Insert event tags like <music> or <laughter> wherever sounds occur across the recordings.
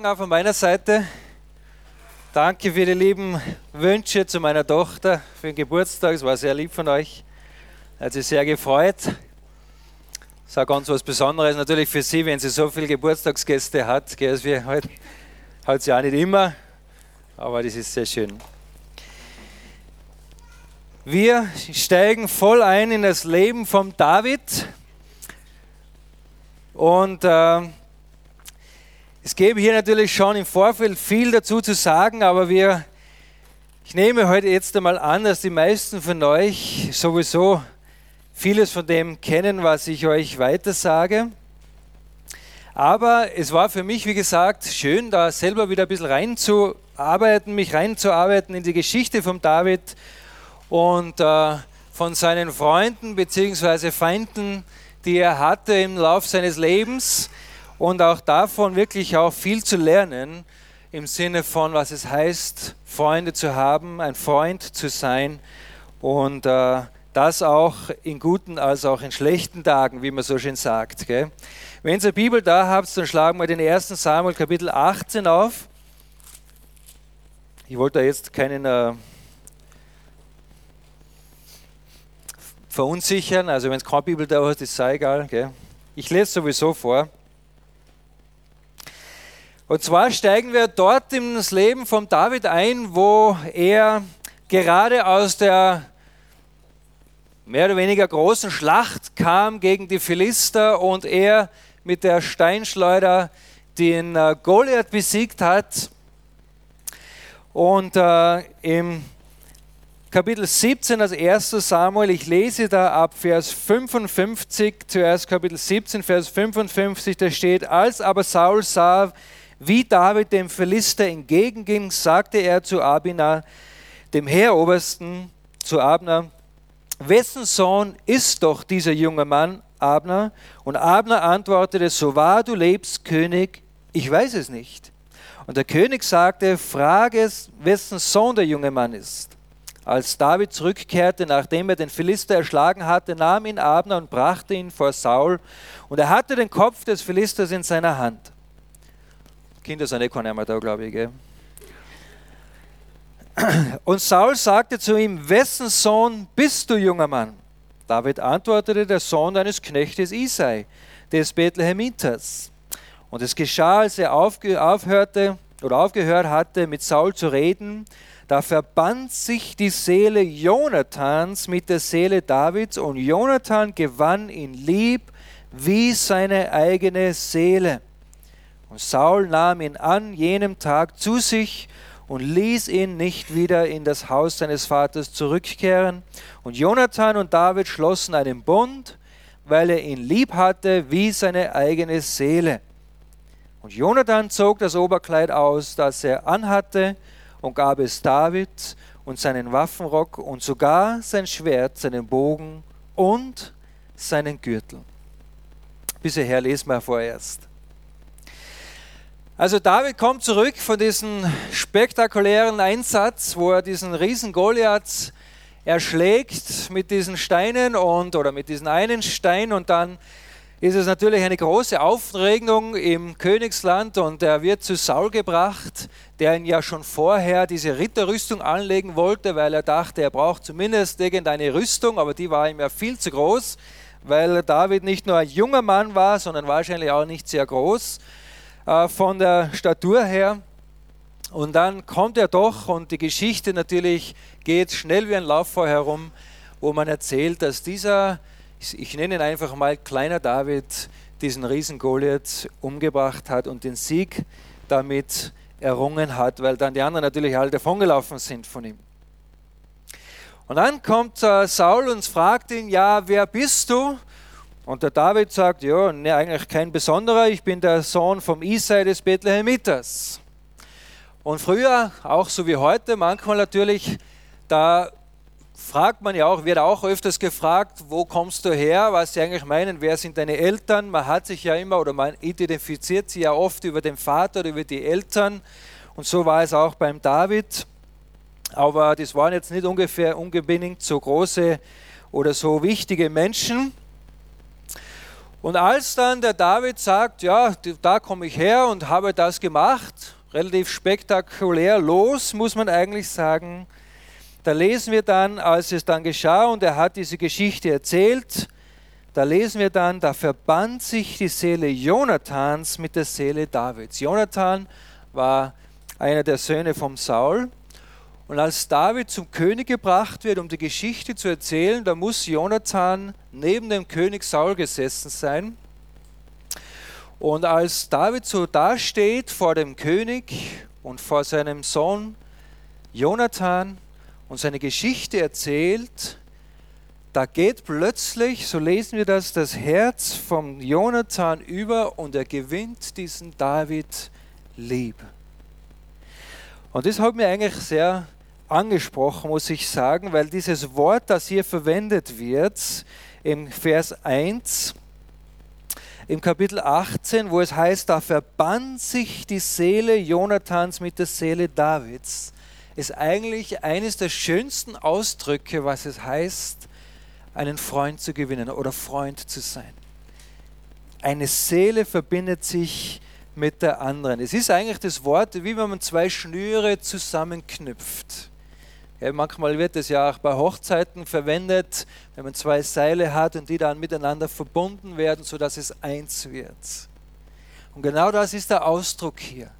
Auch von meiner Seite. Danke für die lieben Wünsche zu meiner Tochter für den Geburtstag. Es war sehr lieb von euch. Hat sich sehr gefreut. Das ist auch ganz was Besonderes natürlich für sie, wenn sie so viele Geburtstagsgäste hat. Gell, wir halt, hat sie auch nicht immer, aber das ist sehr schön. Wir steigen voll ein in das Leben von David. Und äh, es gäbe hier natürlich schon im Vorfeld viel dazu zu sagen, aber wir, ich nehme heute jetzt einmal an, dass die meisten von euch sowieso vieles von dem kennen, was ich euch weiter sage. Aber es war für mich, wie gesagt, schön, da selber wieder ein bisschen reinzuarbeiten, mich reinzuarbeiten in die Geschichte von David und äh, von seinen Freunden bzw. Feinden, die er hatte im Lauf seines Lebens und auch davon wirklich auch viel zu lernen im Sinne von, was es heißt, Freunde zu haben, ein Freund zu sein und äh, das auch in guten als auch in schlechten Tagen, wie man so schön sagt. Gell? Wenn ihr Bibel da habt, dann schlagen wir den 1. Samuel Kapitel 18 auf. Ich wollte da jetzt keinen äh, verunsichern, also wenn es keine Bibel da hast, ist es egal. Gell? Ich lese sowieso vor. Und zwar steigen wir dort in das Leben von David ein, wo er gerade aus der mehr oder weniger großen Schlacht kam gegen die Philister und er mit der Steinschleuder den äh, Goliath besiegt hat. Und äh, im Kapitel 17, also 1. Samuel, ich lese da ab Vers 55, zuerst Kapitel 17, Vers 55, da steht, als aber Saul sah, wie David dem Philister entgegenging, sagte er zu Abina, dem Heerobersten, zu Abner, wessen Sohn ist doch dieser junge Mann, Abner? Und Abner antwortete, so wahr du lebst, König, ich weiß es nicht. Und der König sagte, frage es, wessen Sohn der junge Mann ist. Als David zurückkehrte, nachdem er den Philister erschlagen hatte, nahm ihn Abner und brachte ihn vor Saul, und er hatte den Kopf des Philisters in seiner Hand. Kinder sind eh keine mehr da, glaube ich. Gell? Und Saul sagte zu ihm, wessen Sohn bist du, junger Mann? David antwortete, der Sohn deines Knechtes Isai, des Bethlehemitas. Und es geschah, als er aufhörte oder aufgehört hatte, mit Saul zu reden, da verband sich die Seele Jonathans mit der Seele Davids und Jonathan gewann ihn lieb wie seine eigene Seele. Und Saul nahm ihn an jenem Tag zu sich und ließ ihn nicht wieder in das Haus seines Vaters zurückkehren. Und Jonathan und David schlossen einen Bund, weil er ihn lieb hatte wie seine eigene Seele. Und Jonathan zog das Oberkleid aus, das er anhatte, und gab es David und seinen Waffenrock und sogar sein Schwert, seinen Bogen und seinen Gürtel. Bis hierher lesen wir vorerst. Also David kommt zurück von diesem spektakulären Einsatz, wo er diesen riesen Goliath erschlägt mit diesen Steinen und oder mit diesem einen Stein und dann ist es natürlich eine große Aufregung im Königsland und er wird zu Saul gebracht, der ihn ja schon vorher diese Ritterrüstung anlegen wollte, weil er dachte, er braucht zumindest irgendeine Rüstung, aber die war ihm ja viel zu groß, weil David nicht nur ein junger Mann war, sondern wahrscheinlich auch nicht sehr groß äh, von der Statur her. Und dann kommt er doch und die Geschichte natürlich geht schnell wie ein Lauffeuer herum, wo man erzählt, dass dieser, ich nenne ihn einfach mal kleiner David, diesen riesen Goliath umgebracht hat und den Sieg damit errungen hat, weil dann die anderen natürlich alle davongelaufen sind von ihm. Und dann kommt äh, Saul und fragt ihn, ja, wer bist du? Und der David sagt, ja, ne, eigentlich kein besonderer, ich bin der Sohn vom Isai des Bethlehemiters. Und früher, auch so wie heute, manchmal natürlich, da fragt man ja auch, wird auch öfters gefragt, wo kommst du her, was sie eigentlich meinen, wer sind deine Eltern. Man hat sich ja immer oder man identifiziert sie ja oft über den Vater oder über die Eltern. Und so war es auch beim David. Aber das waren jetzt nicht ungefähr unbedingt so große oder so wichtige Menschen. Und als dann der David sagt, ja, da komme ich her und habe das gemacht, relativ spektakulär los, muss man eigentlich sagen, da lesen wir dann, als es dann geschah und er hat diese Geschichte erzählt, da lesen wir dann, da verband sich die Seele Jonathans mit der Seele Davids. Jonathan war einer der Söhne vom Saul. Und als David zum König gebracht wird, um die Geschichte zu erzählen, da muss Jonathan neben dem König Saul gesessen sein. Und als David so dasteht vor dem König und vor seinem Sohn Jonathan und seine Geschichte erzählt, da geht plötzlich, so lesen wir das, das Herz vom Jonathan über und er gewinnt diesen David lieb. Und das hat mir eigentlich sehr angesprochen, muss ich sagen, weil dieses Wort, das hier verwendet wird, im Vers 1, im Kapitel 18, wo es heißt, da verband sich die Seele Jonathans mit der Seele Davids, ist eigentlich eines der schönsten Ausdrücke, was es heißt, einen Freund zu gewinnen oder Freund zu sein. Eine Seele verbindet sich mit der anderen. Es ist eigentlich das Wort, wie wenn man zwei Schnüre zusammenknüpft. Ja, manchmal wird es ja auch bei Hochzeiten verwendet, wenn man zwei Seile hat und die dann miteinander verbunden werden, sodass es eins wird. Und genau das ist der Ausdruck hier.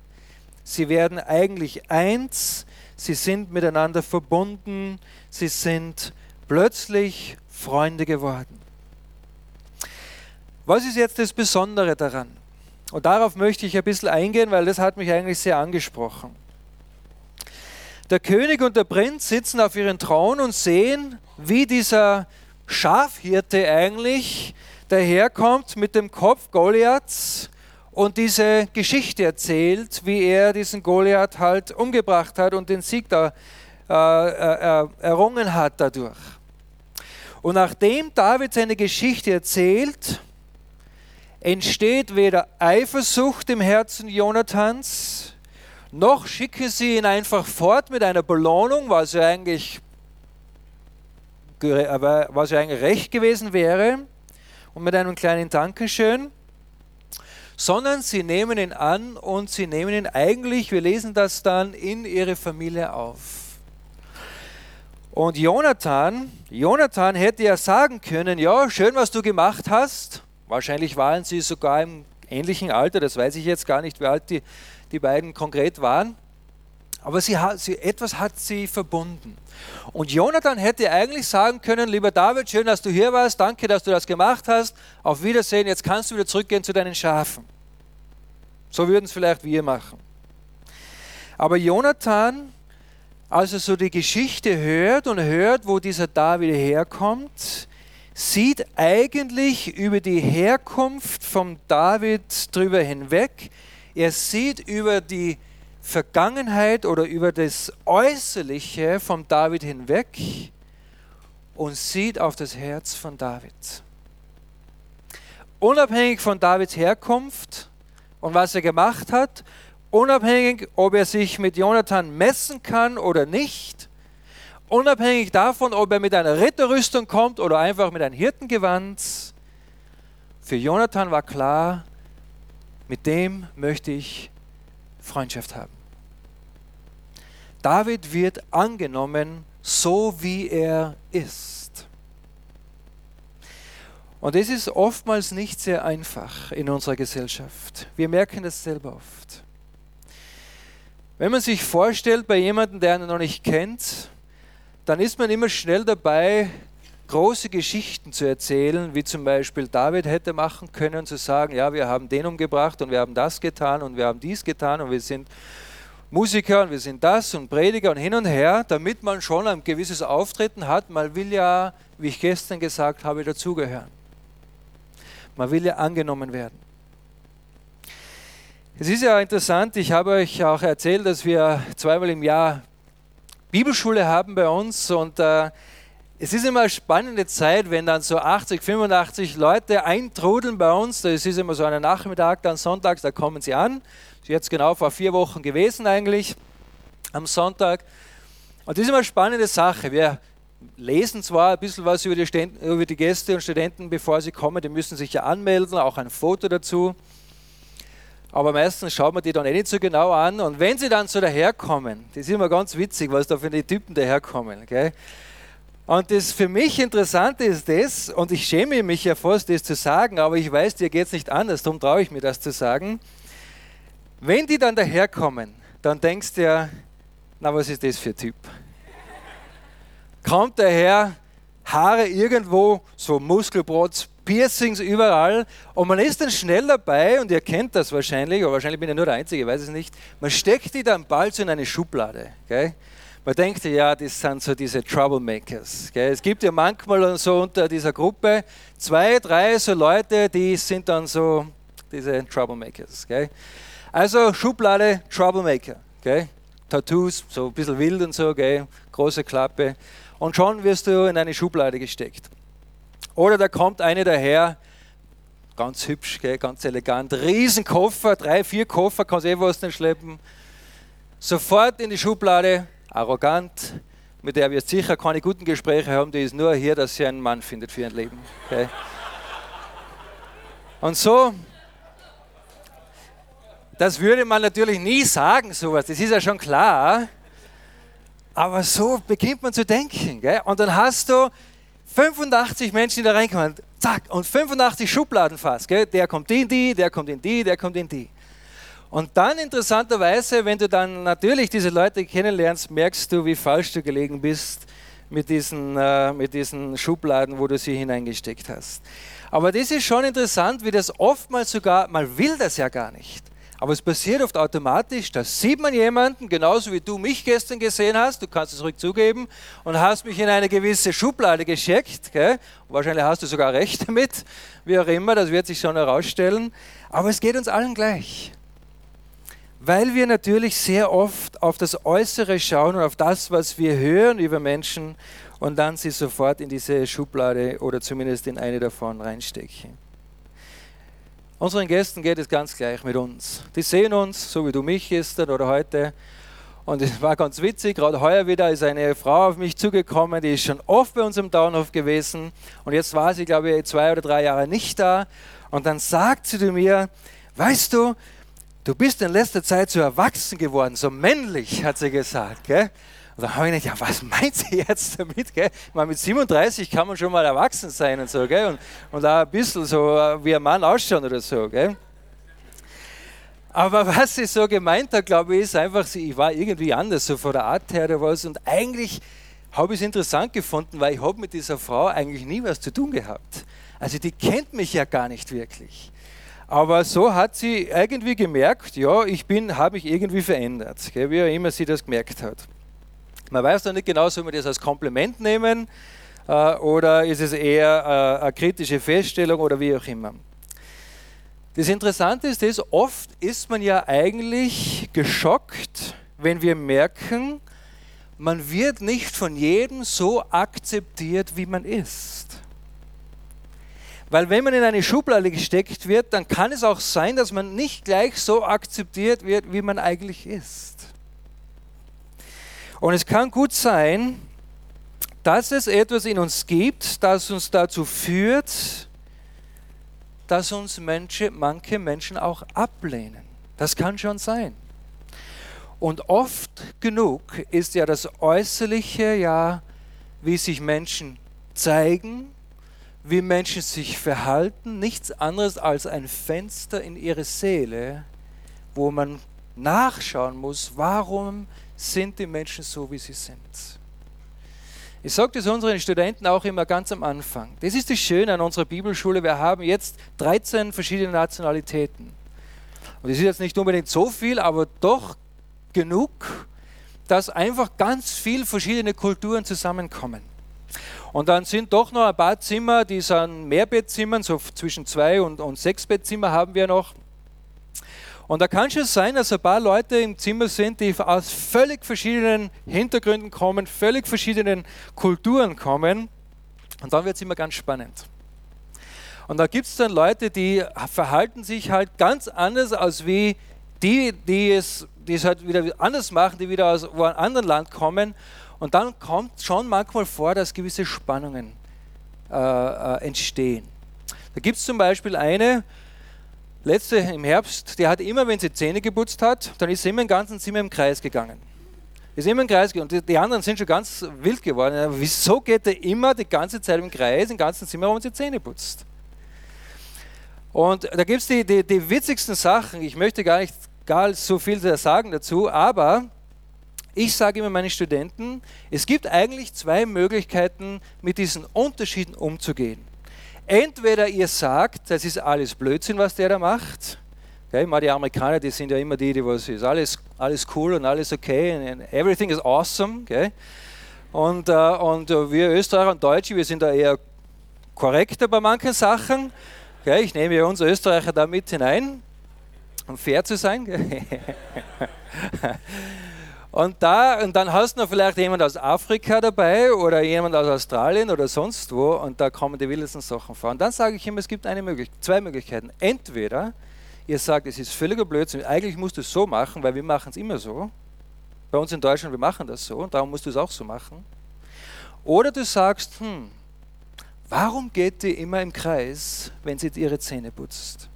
Sie werden eigentlich eins, sie sind miteinander verbunden, sie sind plötzlich Freunde geworden. Was ist jetzt das Besondere daran? Und darauf möchte ich ein bisschen eingehen, weil das hat mich eigentlich sehr angesprochen. Der König und der Prinz sitzen auf ihren Thron und sehen, wie dieser Schafhirte eigentlich daherkommt mit dem Kopf Goliaths und diese Geschichte erzählt, wie er diesen Goliath halt umgebracht hat und den Sieg da äh, errungen hat dadurch. Und nachdem David seine Geschichte erzählt, entsteht weder Eifersucht im Herzen Jonathans, noch schicken sie ihn einfach fort mit einer Belohnung, was ja eigentlich, was ja eigentlich recht gewesen wäre, und mit einem kleinen Dankeschön, sondern sie nehmen ihn an und sie nehmen ihn eigentlich, wir lesen das dann, in ihre Familie auf. Und Jonathan, Jonathan hätte ja sagen können, ja, schön, was du gemacht hast, Wahrscheinlich waren sie sogar im ähnlichen Alter, das weiß ich jetzt gar nicht, wie alt die, die beiden konkret waren. Aber sie sie, etwas hat sie verbunden. Und Jonathan hätte eigentlich sagen können, lieber David, schön, dass du hier warst, danke, dass du das gemacht hast, auf Wiedersehen, jetzt kannst du wieder zurückgehen zu deinen Schafen. So würden es vielleicht wir machen. Aber Jonathan, als er so die Geschichte hört und hört, wo dieser David herkommt, sieht eigentlich über die Herkunft von David drüber hinweg. Er sieht über die Vergangenheit oder über das Äußerliche von David hinweg und sieht auf das Herz von David. Unabhängig von Davids Herkunft und was er gemacht hat, unabhängig, ob er sich mit Jonathan messen kann oder nicht, Unabhängig davon, ob er mit einer Ritterrüstung kommt oder einfach mit einem Hirtengewand, für Jonathan war klar, mit dem möchte ich Freundschaft haben. David wird angenommen, so wie er ist. Und es ist oftmals nicht sehr einfach in unserer Gesellschaft. Wir merken das selber oft. Wenn man sich vorstellt, bei jemandem, der einen noch nicht kennt, dann ist man immer schnell dabei, große Geschichten zu erzählen, wie zum Beispiel David hätte machen können, zu sagen, ja, wir haben den umgebracht und wir haben das getan und wir haben dies getan und wir sind Musiker und wir sind das und Prediger und hin und her, damit man schon ein gewisses Auftreten hat. Man will ja, wie ich gestern gesagt habe, dazugehören. Man will ja angenommen werden. Es ist ja interessant, ich habe euch auch erzählt, dass wir zweimal im Jahr Bibelschule haben bei uns und äh, es ist immer eine spannende Zeit, wenn dann so 80, 85 Leute eintrudeln bei uns. Das ist immer so ein Nachmittag, dann sonntags, da kommen sie an. Das ist jetzt genau vor vier Wochen gewesen eigentlich, am Sonntag. Und das ist immer eine spannende Sache. Wir lesen zwar ein bisschen was über die, Ständ, über die Gäste und Studenten, bevor sie kommen, die müssen sich ja anmelden, auch ein Foto dazu. Aber meistens schaut man die dann eh nicht so genau an. Und wenn sie dann so daherkommen, das ist immer ganz witzig, was da für die Typen daherkommen. Gell? Und das für mich Interessante ist das, und ich schäme mich ja fast, das zu sagen, aber ich weiß, dir geht es nicht anders, darum traue ich mir das zu sagen. Wenn die dann daherkommen, dann denkst du ja, na, was ist das für ein Typ? Kommt daher, Haare irgendwo, so Muskelprotz, Piercings überall und man ist dann schnell dabei und ihr kennt das wahrscheinlich, aber wahrscheinlich bin ich nur der Einzige, ich weiß es nicht. Man steckt die dann bald so in eine Schublade. Gell? Man denkt ja, das sind so diese Troublemakers. Gell? Es gibt ja manchmal so unter dieser Gruppe zwei, drei so Leute, die sind dann so diese Troublemakers. Gell? Also Schublade, Troublemaker. Gell? Tattoos, so ein bisschen wild und so, große Klappe. Und schon wirst du in eine Schublade gesteckt. Oder da kommt eine daher, ganz hübsch, gell? ganz elegant, Riesenkoffer, drei, vier Koffer, kannst eh was nicht schleppen. Sofort in die Schublade, arrogant, mit der wir sicher keine guten Gespräche haben, die ist nur hier, dass sie einen Mann findet für ihr Leben. Okay? Und so das würde man natürlich nie sagen, sowas, das ist ja schon klar. Aber so beginnt man zu denken. Gell? Und dann hast du 85 Menschen, die da reinkommen, zack, und 85 Schubladen fast. Gell? Der kommt in die, der kommt in die, der kommt in die. Und dann interessanterweise, wenn du dann natürlich diese Leute kennenlernst, merkst du, wie falsch du gelegen bist mit diesen, äh, mit diesen Schubladen, wo du sie hineingesteckt hast. Aber das ist schon interessant, wie das oftmals sogar, man will das ja gar nicht. Aber es passiert oft automatisch, da sieht man jemanden, genauso wie du mich gestern gesehen hast, du kannst es ruhig zugeben, und hast mich in eine gewisse Schublade geschickt. Wahrscheinlich hast du sogar recht <laughs> damit, wie auch immer, das wird sich schon herausstellen. Aber es geht uns allen gleich. Weil wir natürlich sehr oft auf das Äußere schauen und auf das, was wir hören über Menschen und dann sie sofort in diese Schublade oder zumindest in eine davon reinstecken. Unseren Gästen geht es ganz gleich mit uns. Die sehen uns, so wie du mich gestern oder heute. Und es war ganz witzig, gerade heuer wieder ist eine Frau auf mich zugekommen, die ist schon oft bei uns im Downhof gewesen. Und jetzt war sie, glaube ich, zwei oder drei Jahre nicht da. Und dann sagt sie zu mir, weißt du, du bist in letzter Zeit so erwachsen geworden, so männlich, hat sie gesagt. Gell? Und dann habe ich gedacht, ja, was meint sie jetzt damit? Gell? Meine, mit 37 kann man schon mal erwachsen sein und so, gell? Und, und auch ein bisschen so äh, wie ein Mann ausschauen oder so. Gell? Aber was sie so gemeint hat, glaube ich, ist einfach, ich war irgendwie anders, so von der Art her oder was. Und eigentlich habe ich es interessant gefunden, weil ich habe mit dieser Frau eigentlich nie was zu tun gehabt. Also die kennt mich ja gar nicht wirklich. Aber so hat sie irgendwie gemerkt, ja, ich bin, habe mich irgendwie verändert, gell, wie auch immer sie das gemerkt hat. Man weiß noch nicht genau, soll man das als Kompliment nehmen äh, oder ist es eher äh, eine kritische Feststellung oder wie auch immer. Das Interessante ist, dass oft ist man ja eigentlich geschockt, wenn wir merken, man wird nicht von jedem so akzeptiert, wie man ist. Weil wenn man in eine Schublade gesteckt wird, dann kann es auch sein, dass man nicht gleich so akzeptiert wird, wie man eigentlich ist. Und es kann gut sein, dass es etwas in uns gibt, das uns dazu führt, dass uns Menschen, manche Menschen auch ablehnen. Das kann schon sein. Und oft genug ist ja das Äußerliche, ja, wie sich Menschen zeigen, wie Menschen sich verhalten, nichts anderes als ein Fenster in ihre Seele, wo man nachschauen muss, warum sind die Menschen so, wie sie sind. Ich sage das unseren Studenten auch immer ganz am Anfang. Das ist das Schöne an unserer Bibelschule. Wir haben jetzt 13 verschiedene Nationalitäten. Und das ist jetzt nicht unbedingt so viel, aber doch genug, dass einfach ganz viele verschiedene Kulturen zusammenkommen. Und dann sind doch noch ein paar Zimmer, die sind Mehrbettzimmern, so zwischen zwei und, und sechs Bettzimmer haben wir noch. Und da kann schon sein, dass ein paar Leute im Zimmer sind, die aus völlig verschiedenen Hintergründen kommen, völlig verschiedenen Kulturen kommen. Und dann wird es immer ganz spannend. Und da gibt es dann Leute, die verhalten sich halt ganz anders als wie die, die es die es halt wieder anders machen, die wieder aus einem anderen Land kommen. Und dann kommt schon manchmal vor, dass gewisse Spannungen äh, äh, entstehen. Da gibt es zum Beispiel eine, letzte im Herbst, die hat immer, wenn sie Zähne geputzt hat, dann ist sie immer im ganzen Zimmer im Kreis gegangen. Ist immer im Kreis gegangen. Und die, anderen sind schon ganz wild geworden. Wieso geht er immer die ganze Zeit im Kreis, im ganzen Zimmer, wo sie Zähne putzt? Und da gibt es die, die, die witzigsten Sachen. Ich möchte gar nicht gar so viel sagen dazu, aber ich sage immer meinen Studenten, es gibt eigentlich zwei Möglichkeiten, mit diesen Unterschieden umzugehen. Entweder ihr sagt, das ist alles Blödsinn, was der da macht. Okay, mal die Amerikaner, die sind ja immer die, die was ist alles, alles cool und alles okay and everything is awesome. Okay? Und, äh, und wir Österreicher und Deutsche, wir sind da eher korrekter bei manchen Sachen. Okay, ich nehme ja uns Österreicher da mit hinein, um fair zu sein. <laughs> Und, da, und dann hast du noch vielleicht jemand aus Afrika dabei oder jemand aus Australien oder sonst wo und da kommen die wildesten Sachen vor. Und dann sage ich immer, es gibt eine Möglichkeit, zwei Möglichkeiten. Entweder ihr sagt, es ist völliger Blödsinn, eigentlich musst du es so machen, weil wir machen es immer so. Bei uns in Deutschland, wir machen das so und darum musst du es auch so machen. Oder du sagst, hm, warum geht die immer im Kreis, wenn sie ihre Zähne putzt?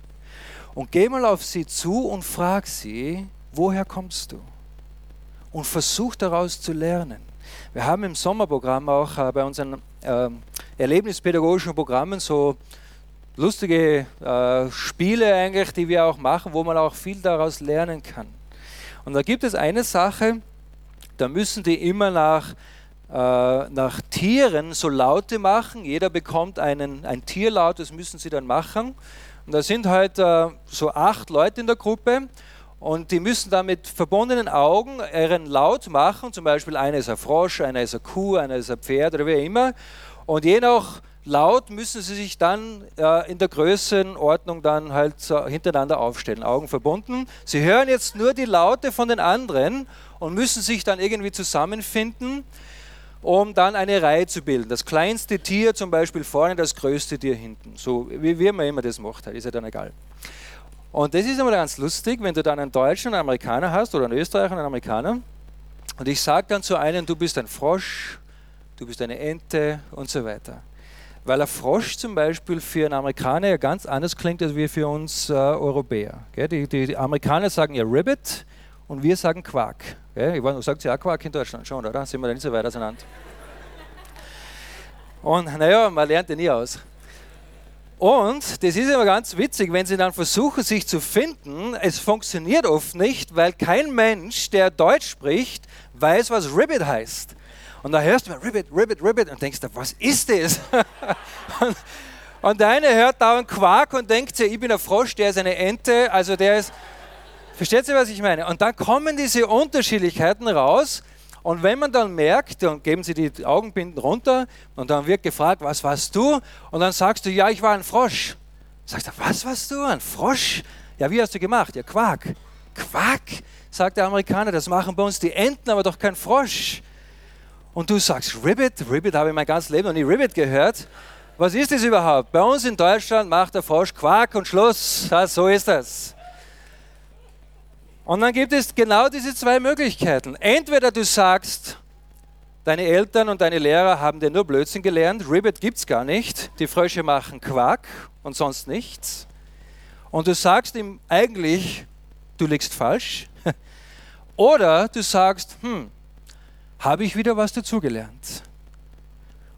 Und geh mal auf sie zu und frag sie, woher kommst du? Und versucht daraus zu lernen. Wir haben im Sommerprogramm auch äh, bei unseren äh, erlebnispädagogischen Programmen so lustige äh, Spiele eigentlich, die wir auch machen, wo man auch viel daraus lernen kann. Und da gibt es eine Sache, da müssen die immer nach, äh, nach Tieren so Laute machen. Jeder bekommt einen, ein Tierlaut, das müssen sie dann machen. Und da sind halt äh, so acht Leute in der Gruppe und die müssen dann mit verbundenen Augen ihren Laut machen. Zum Beispiel einer ist ein Frosch, einer ist eine Kuh, einer ist ein Pferd oder wie immer. Und je nach Laut müssen sie sich dann äh, in der Größenordnung dann halt so hintereinander aufstellen, Augen verbunden. Sie hören jetzt nur die Laute von den anderen und müssen sich dann irgendwie zusammenfinden, um dann eine Reihe zu bilden. Das kleinste Tier zum Beispiel vorne, das größte Tier hinten. So wie, wie man immer das macht, ist ja dann egal. Und das ist immer ganz lustig, wenn du dann einen Deutschen, einen Amerikaner hast oder einen Österreicher, einen Amerikaner. Und ich sage dann zu einem, du bist ein Frosch, du bist eine Ente und so weiter. Weil ein Frosch zum Beispiel für einen Amerikaner ja ganz anders klingt als wir für uns äh, Europäer. Die, die, die, Amerikaner sagen ja Ribbit und wir sagen Quark. Gell? Ich weiß, sagt sie auch Quark in Deutschland schon, oder? Sind wir da nicht so weit auseinander? Und naja, man lernt ja nie aus. Und das ist immer ganz witzig, wenn sie dann versuchen, sich zu finden. Es funktioniert oft nicht, weil kein Mensch, der Deutsch spricht, weiß, was Ribbit heißt. Und da hörst du Ribbit, Ribbit, Ribbit und denkst, was ist das? <laughs> und, und der eine hört da einen Quark und denkt sich, ich bin ein Frosch, der ist eine Ente, also der ist. Versteht ihr, was ich meine? Und dann kommen diese Unterschiedlichkeiten raus und wenn man dann merkt, dann geben sie die Augenbinden runter und dann wird gefragt, was warst du? Und dann sagst du, ja, ich war ein Frosch. Sagst du, was warst du? Ein Frosch? Ja, wie hast du gemacht? Ja, Quark. Quark, sagt der Amerikaner, das machen bei uns die Enten, aber doch kein Frosch. Und du sagst, Ribbit? Ribbit habe ich mein ganzes Leben noch nie Ribbit gehört. Was ist das überhaupt? Bei uns in Deutschland macht der Frosch Quark und Schluss. Ja, so ist das. Und dann gibt es genau diese zwei Möglichkeiten. Entweder du sagst, deine Eltern und deine Lehrer haben dir nur Blödsinn gelernt, Ribbit gibt es gar nicht, die Frösche machen Quark und sonst nichts. Und du sagst ihm eigentlich, du liegst falsch. <laughs> Oder du sagst, hm, habe ich wieder was dazugelernt.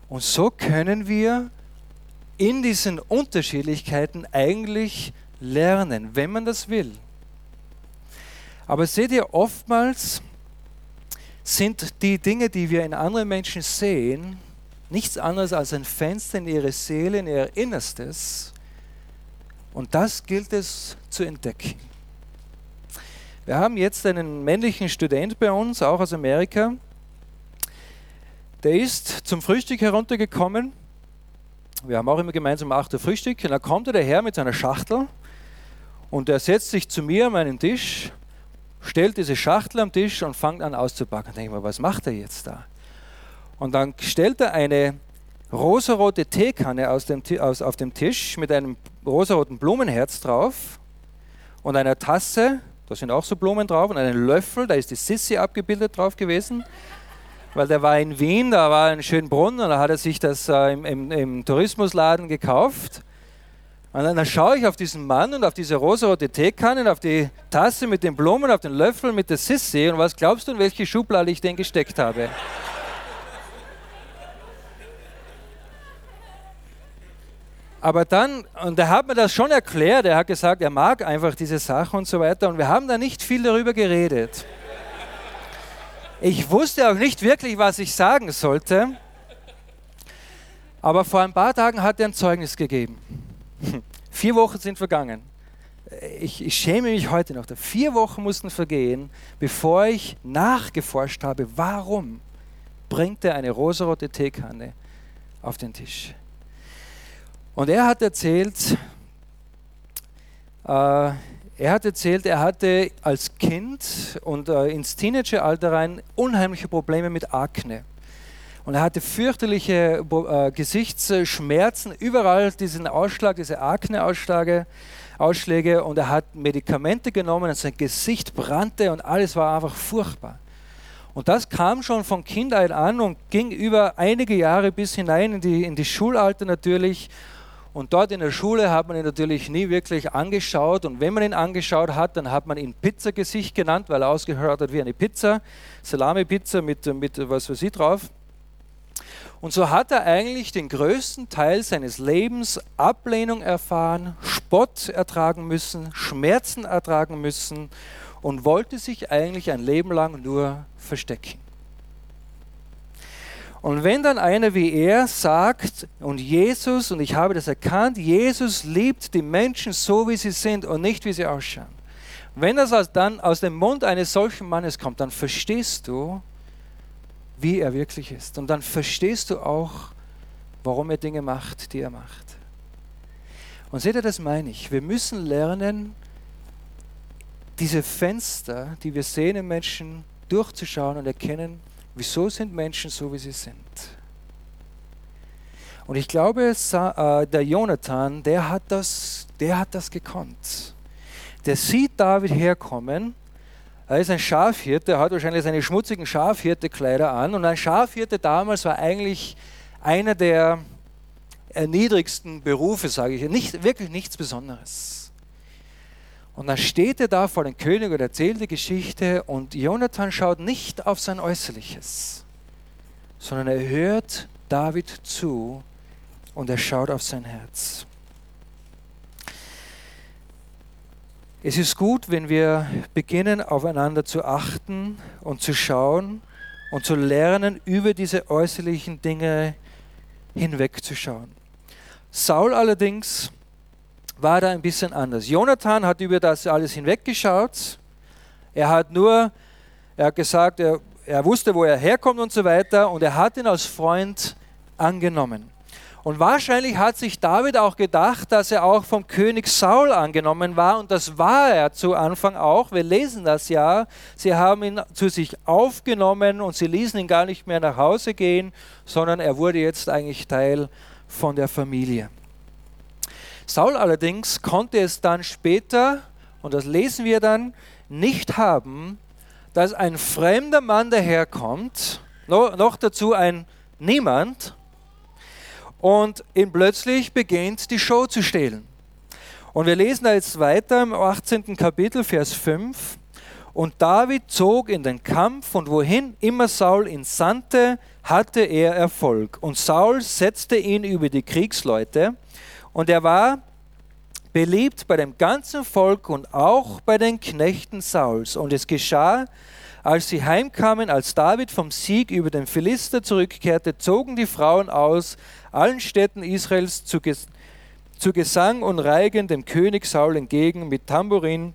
Und so können wir in diesen Unterschiedlichkeiten eigentlich lernen, wenn man das will. Aber seht ihr, oftmals sind die Dinge, die wir in anderen Menschen sehen, nichts anderes als ein Fenster in ihre Seele, in ihr Innerstes. Und das gilt es zu entdecken. Wir haben jetzt einen männlichen Student bei uns, auch aus Amerika. Der ist zum Frühstück heruntergekommen. Wir haben auch immer gemeinsam 8 Uhr Frühstück. Und dann kommt er daher mit seiner Schachtel und er setzt sich zu mir an meinen Tisch stellt diese Schachtel am Tisch und fängt an auszupacken. Denke ich mir, was macht er jetzt da? Und dann stellt er eine rosarote Teekanne aus dem, aus, auf dem Tisch mit einem rosaroten Blumenherz drauf und einer Tasse da sind auch so Blumen drauf, und einen Löffel, da ist die Sissi abgebildet drauf gewesen. Weil der war in Wien, da war ein schöner Brunnen und da hat er sich das äh, im, im, im Tourismusladen gekauft. Und dann schaue ich auf diesen Mann und auf diese rosarote Teekanne auf die Tasse mit den Blumen, auf den Löffel mit der Sissi. Und was glaubst du, in welche Schublade ich den gesteckt habe? Aber dann, und er hat mir das schon erklärt, er hat gesagt, er mag einfach diese Sache und so weiter. Und wir haben da nicht viel darüber geredet. Ich wusste auch nicht wirklich, was ich sagen sollte. Aber vor ein paar Tagen hat er ein Zeugnis gegeben. <laughs> Vier Wochen sind vergangen. Ich, ich, schäme mich heute noch. Vier Wochen mussten vergehen, bevor ich nachgeforscht habe, warum bringt er eine rosarote Teekanne auf den Tisch. Und er hat erzählt, äh, er hat erzählt, er hatte als Kind und äh, ins Teenageralter rein unheimliche Probleme mit Akne. Und er hatte fürchterliche äh, Gesichtsschmerzen, überall diesen Ausschlag, diese Akne-Ausschläge. Ausschläge und er hat Medikamente genommen und sein Gesicht brannte und alles war einfach furchtbar. Und das kam schon von Kindheit an und ging über einige Jahre bis hinein in die, in die Schulalter natürlich. Und dort in der Schule hat man ihn natürlich nie wirklich angeschaut. Und wenn man ihn angeschaut hat, dann hat man ihn Pizzagesicht genannt, weil er ausgehört hat wie eine Pizza, Salami-Pizza mit, mit was weiß ich drauf. Und so hat er eigentlich den größten Teil seines Lebens Ablehnung erfahren, Spott ertragen müssen, Schmerzen ertragen müssen und wollte sich eigentlich ein Leben lang nur verstecken. Und wenn dann einer wie er sagt, und Jesus, und ich habe das erkannt, Jesus liebt die Menschen so, wie sie sind und nicht, wie sie ausschauen. Wenn das dann aus dem Mund eines solchen Mannes kommt, dann verstehst du, wie er wirklich ist. Und dann verstehst du auch, warum er Dinge macht, die er macht. Und seht ihr, das meine ich. Wir müssen lernen, diese Fenster, die wir sehen im Menschen, durchzuschauen und erkennen, wieso sind Menschen so, wie sie sind. Und ich glaube, äh, der Jonathan, der hat das, der hat das gekonnt. Der sieht David herkommen er ist ein Schafhirte, er hat wahrscheinlich seine schmutzigen Schafhirtekleider an. Und ein Schafhirte damals war eigentlich einer der erniedrigsten Berufe, sage ich. Nicht, wirklich nichts Besonderes. Und dann steht er da vor dem König und erzählt die Geschichte und Jonathan schaut nicht auf sein Äußerliches, sondern er hört David zu und er schaut auf sein Herz. Es ist gut, wenn wir beginnen, aufeinander zu achten und zu schauen und zu lernen, über diese äußerlichen Dinge hinwegzuschauen. Saul allerdings war da ein bisschen anders. Jonathan hat über das alles hinweggeschaut. Er hat nur, er hat gesagt, er, er wusste, wo er herkommt und so weiter und er hat ihn als Freund angenommen. Und wahrscheinlich hat sich David auch gedacht, dass er auch vom König Saul angenommen war. Und das war er zu Anfang auch. Wir lesen das ja. Sie haben ihn zu sich aufgenommen und sie ließen ihn gar nicht mehr nach Hause gehen, sondern er wurde jetzt eigentlich Teil von der Familie. Saul allerdings konnte es dann später, und das lesen wir dann, nicht haben, dass ein fremder Mann daherkommt, noch dazu ein Niemand, und ihn plötzlich beginnt die Show zu stehlen. Und wir lesen da jetzt weiter im 18. Kapitel, Vers 5. Und David zog in den Kampf und wohin immer Saul ihn sandte, hatte er Erfolg. Und Saul setzte ihn über die Kriegsleute und er war beliebt bei dem ganzen Volk und auch bei den Knechten Sauls. Und es geschah, als sie heimkamen, als David vom Sieg über den Philister zurückkehrte, zogen die Frauen aus allen Städten Israels zu, Ges zu Gesang und Reigen dem König Saul entgegen mit Tambourin,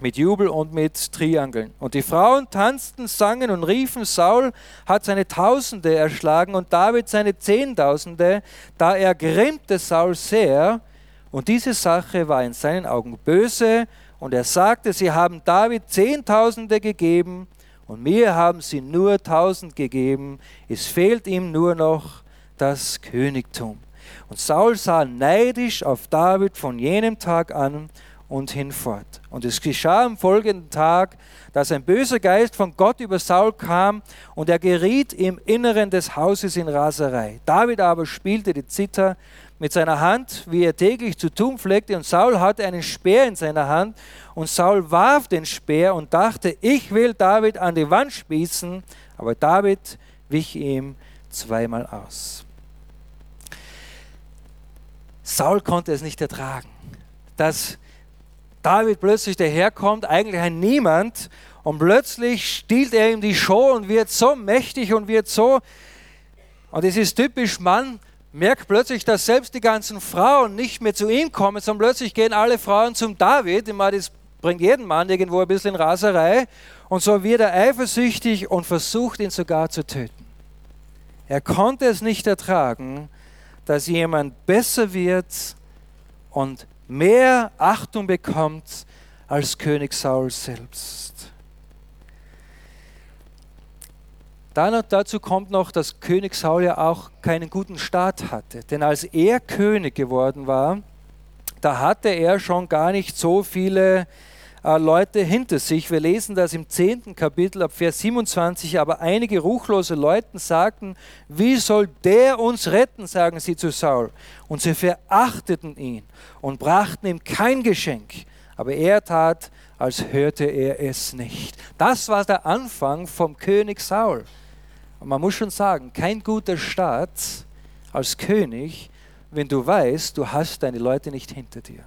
mit Jubel und mit Triangeln. Und die Frauen tanzten, sangen und riefen, Saul hat seine Tausende erschlagen und David seine Zehntausende. Da ergrimmte Saul sehr und diese Sache war in seinen Augen böse und er sagte, sie haben David Zehntausende gegeben und mir haben sie nur tausend gegeben. Es fehlt ihm nur noch das Königtum. Und Saul sah neidisch auf David von jenem Tag an und hinfort. Und es geschah am folgenden Tag, dass ein böser Geist von Gott über Saul kam und er geriet im Inneren des Hauses in Raserei. David aber spielte die Zither mit seiner Hand, wie er täglich zu tun pflegte, und Saul hatte einen Speer in seiner Hand, und Saul warf den Speer und dachte, ich will David an die Wand spießen, aber David wich ihm zweimal aus. Saul konnte es nicht ertragen, dass David plötzlich daherkommt, eigentlich ein Niemand, und plötzlich stiehlt er ihm die Show und wird so mächtig und wird so, und es ist typisch, Mann merkt plötzlich, dass selbst die ganzen Frauen nicht mehr zu ihm kommen, sondern plötzlich gehen alle Frauen zum David. Ich meine, das bringt jeden Mann irgendwo ein bisschen in Raserei. Und so wird er eifersüchtig und versucht ihn sogar zu töten. Er konnte es nicht ertragen, dass jemand besser wird und mehr Achtung bekommt als König Saul selbst. Dann dazu kommt noch, dass König Saul ja auch keinen guten Start hatte. Denn als er König geworden war, da hatte er schon gar nicht so viele äh, Leute hinter sich. Wir lesen das im 10. Kapitel ab Vers 27. Aber einige ruchlose Leute sagten, wie soll der uns retten, sagen sie zu Saul. Und sie verachteten ihn und brachten ihm kein Geschenk. Aber er tat, als hörte er es nicht. Das war der Anfang vom König Saul. Und man muss schon sagen, kein guter Start als König, wenn du weißt, du hast deine Leute nicht hinter dir.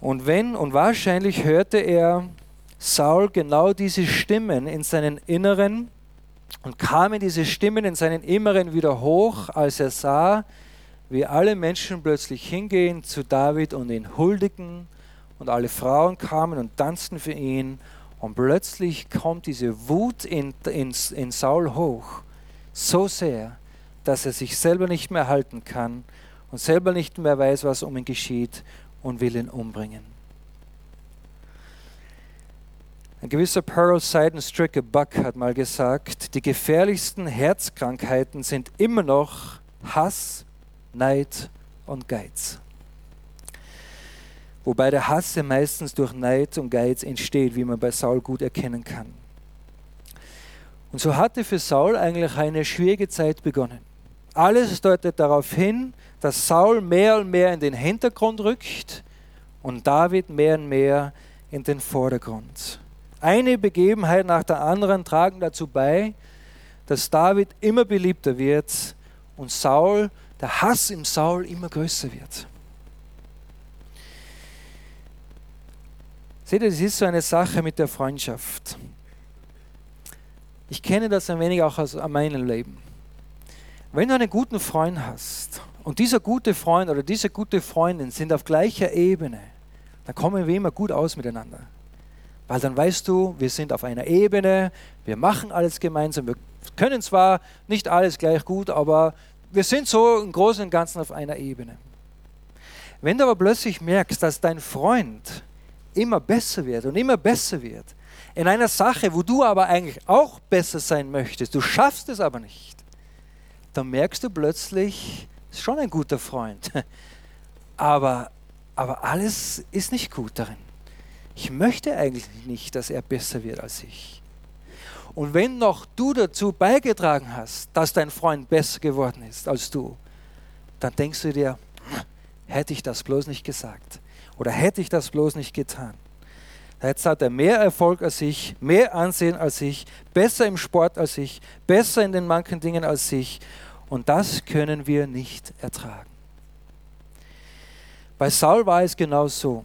Und wenn, und wahrscheinlich hörte er Saul genau diese Stimmen in seinen Inneren und kamen diese Stimmen in seinen Inneren wieder hoch, als er sah, wie alle Menschen plötzlich hingehen zu David und ihn huldigen und alle Frauen kamen und tanzten für ihn und plötzlich kommt diese Wut in, in, in Saul hoch, so sehr, dass er sich selber nicht mehr halten kann und selber nicht mehr weiß, was um ihn geschieht und will ihn umbringen. Ein gewisser Pearl Seidenstricke Buck hat mal gesagt, die gefährlichsten Herzkrankheiten sind immer noch Hass, Neid und Geiz. Wobei der Hass ja meistens durch Neid und Geiz entsteht, wie man bei Saul gut erkennen kann. Und so hatte für Saul eigentlich eine schwierige Zeit begonnen. Alles deutet darauf hin, dass Saul mehr und mehr in den Hintergrund rückt und David mehr und mehr in den Vordergrund. Eine Begebenheit nach der anderen tragen dazu bei, dass David immer beliebter wird und Saul, der Hass im Saul immer größer wird. Seht ihr, das ist so eine Sache mit der Freundschaft. Ich kenne das ein wenig auch aus meinem Leben. Wenn du einen guten Freund hast und dieser gute Freund oder diese gute Freundin sind auf gleicher Ebene, dann kommen wir immer gut aus miteinander. Weil dann weißt du, wir sind auf einer Ebene, wir machen alles gemeinsam, wir können zwar nicht alles gleich gut, aber wir sind so im Großen und Ganzen auf einer Ebene. Wenn du aber plötzlich merkst, dass dein Freund immer besser wird und immer besser wird, in einer Sache, wo du aber eigentlich auch besser sein möchtest, du schaffst es aber nicht, dann merkst du plötzlich, ist schon ein guter Freund, <laughs> aber, aber alles ist nicht gut darin. Ich möchte eigentlich nicht, dass er besser wird als ich. Und wenn noch du dazu beigetragen hast, dass dein Freund besser geworden ist als du, dann denkst du dir, hätte ich das bloß nicht gesagt oder hätte ich das bloß nicht getan. Jetzt hat er mehr Erfolg als ich, mehr Ansehen als ich, besser im Sport als ich, besser in den manchen Dingen als ich. Und das können wir nicht ertragen. Bei Saul war es genau so.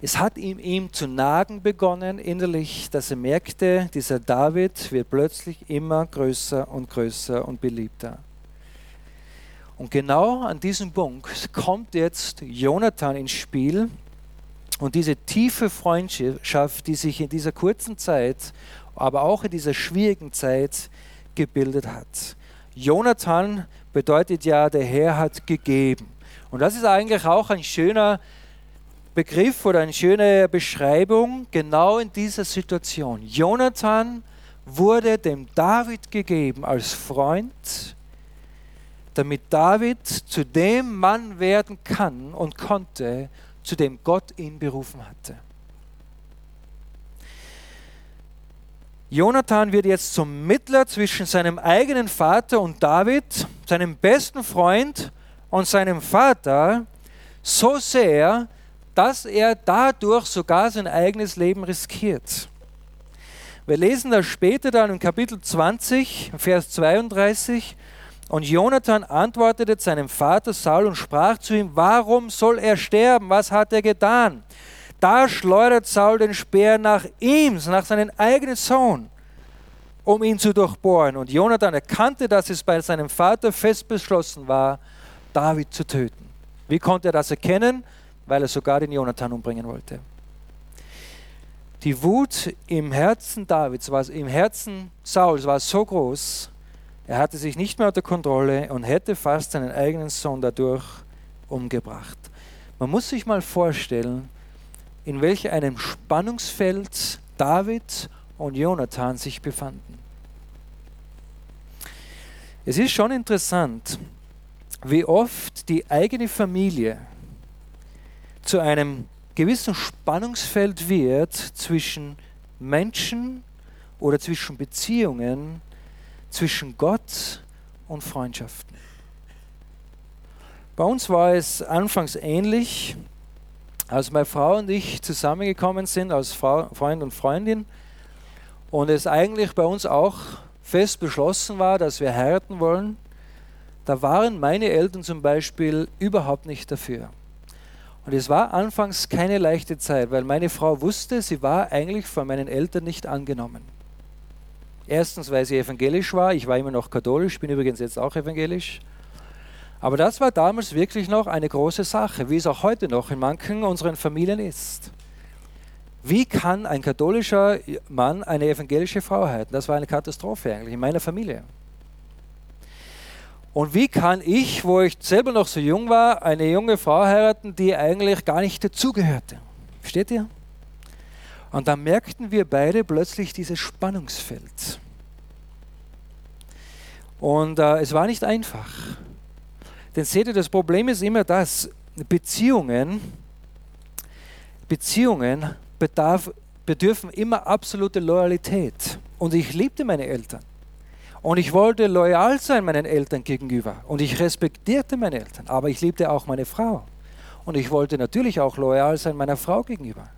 Es hat ihm, ihm zu nagen begonnen innerlich, dass er merkte, dieser David wird plötzlich immer größer und größer und beliebter. Und genau an diesem Punkt kommt jetzt Jonathan ins Spiel und diese tiefe Freundschaft, die sich in dieser kurzen Zeit, aber auch in dieser schwierigen Zeit gebildet hat. Jonathan bedeutet ja, der Herr hat gegeben. Und das ist eigentlich auch ein schöner Begriff oder eine schöne Beschreibung genau in dieser Situation. Jonathan wurde dem David gegeben als Freund, damit David zu dem Mann werden kann und konnte, zu dem Gott ihn berufen hatte. Jonathan wird jetzt zum Mittler zwischen seinem eigenen Vater und David, seinem besten Freund und seinem Vater, so sehr, dass er dadurch sogar sein eigenes Leben riskiert. Wir lesen das später dann im Kapitel 20, Vers 32. Und Jonathan antwortete seinem Vater Saul und sprach zu ihm, warum soll er sterben? Was hat er getan? Da schleudert Saul den Speer nach ihm, nach seinem eigenen Sohn, um ihn zu durchbohren. Und Jonathan erkannte, dass es bei seinem Vater fest beschlossen war, David zu töten. Wie konnte er das erkennen? Weil er sogar den Jonathan umbringen wollte. Die Wut im Herzen Davids, im Herzen Sauls war so groß, er hatte sich nicht mehr unter Kontrolle und hätte fast seinen eigenen Sohn dadurch umgebracht. Man muss sich mal vorstellen, in welch einem Spannungsfeld David und Jonathan sich befanden. Es ist schon interessant, wie oft die eigene Familie zu einem gewissen Spannungsfeld wird zwischen Menschen oder zwischen Beziehungen, zwischen Gott und Freundschaften. Bei uns war es anfangs ähnlich, als meine Frau und ich zusammengekommen sind als Freund und Freundin und es eigentlich bei uns auch fest beschlossen war, dass wir heiraten wollen. Da waren meine Eltern zum Beispiel überhaupt nicht dafür. Und es war anfangs keine leichte Zeit, weil meine Frau wusste, sie war eigentlich von meinen Eltern nicht angenommen. Erstens, weil sie evangelisch war, ich war immer noch katholisch, bin übrigens jetzt auch evangelisch. Aber das war damals wirklich noch eine große Sache, wie es auch heute noch in manchen unseren Familien ist. Wie kann ein katholischer Mann eine evangelische Frau heiraten? Das war eine Katastrophe eigentlich in meiner Familie. Und wie kann ich, wo ich selber noch so jung war, eine junge Frau heiraten, die eigentlich gar nicht dazugehörte? Versteht ihr? Und dann merkten wir beide plötzlich dieses Spannungsfeld. Und äh, es war nicht einfach. Denn seht ihr, das Problem ist immer das, Beziehungen, Beziehungen bedarf, bedürfen immer absolute Loyalität. Und ich liebte meine Eltern. Und ich wollte loyal sein meinen Eltern gegenüber. Und ich respektierte meine Eltern. Aber ich liebte auch meine Frau. Und ich wollte natürlich auch loyal sein meiner Frau gegenüber.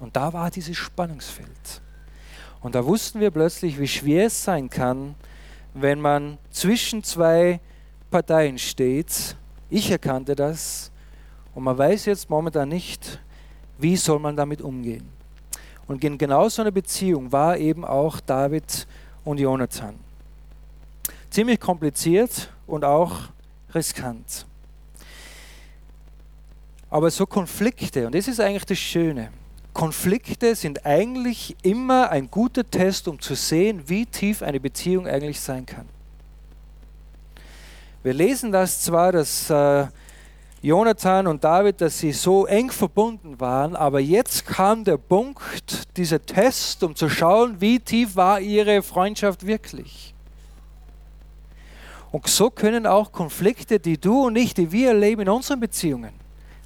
Und da war dieses Spannungsfeld. Und da wussten wir plötzlich, wie schwer es sein kann, wenn man zwischen zwei Parteien steht. Ich erkannte das. Und man weiß jetzt momentan nicht, wie soll man damit umgehen. Und in genau so einer Beziehung war eben auch David und Jonathan. Ziemlich kompliziert und auch riskant. Aber so Konflikte, und das ist eigentlich das Schöne, Konflikte sind eigentlich immer ein guter Test, um zu sehen, wie tief eine Beziehung eigentlich sein kann. Wir lesen das zwar, dass äh, Jonathan und David, dass sie so eng verbunden waren, aber jetzt kam der Punkt, dieser Test, um zu schauen, wie tief war ihre Freundschaft wirklich. Und so können auch Konflikte, die du und ich, die wir erleben in unseren Beziehungen,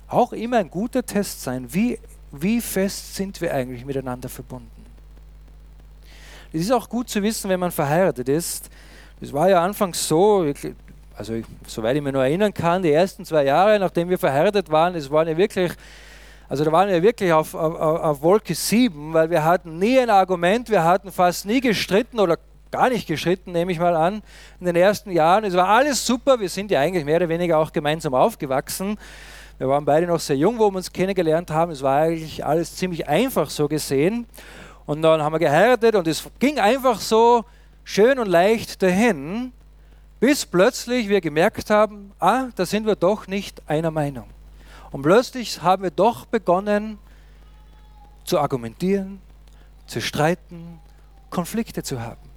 auch immer ein guter Test sein, wie, wie fest sind wir eigentlich miteinander verbunden. Es ist auch gut zu wissen, wenn man verheiratet ist. Das war ja anfangs so, also soweit ich mich noch erinnern kann, die ersten zwei Jahre, nachdem wir verheiratet waren, es waren ja wirklich, also da waren wir wirklich auf, auf, auf Wolke 7, weil wir hatten nie ein Argument, wir hatten fast nie gestritten oder gar nicht gestritten, nehme ich mal an, in den ersten Jahren. Es war alles super, wir sind ja eigentlich mehr oder weniger auch gemeinsam aufgewachsen. Wir waren beide noch sehr jung, wo wir uns kennengelernt haben. Es war eigentlich alles ziemlich einfach so gesehen. Und dann haben wir geheiratet und es ging einfach so schön und leicht dahin bis plötzlich wir gemerkt haben, ah, da sind wir doch nicht einer Meinung. Und plötzlich haben wir doch begonnen zu argumentieren, zu streiten, Konflikte zu haben.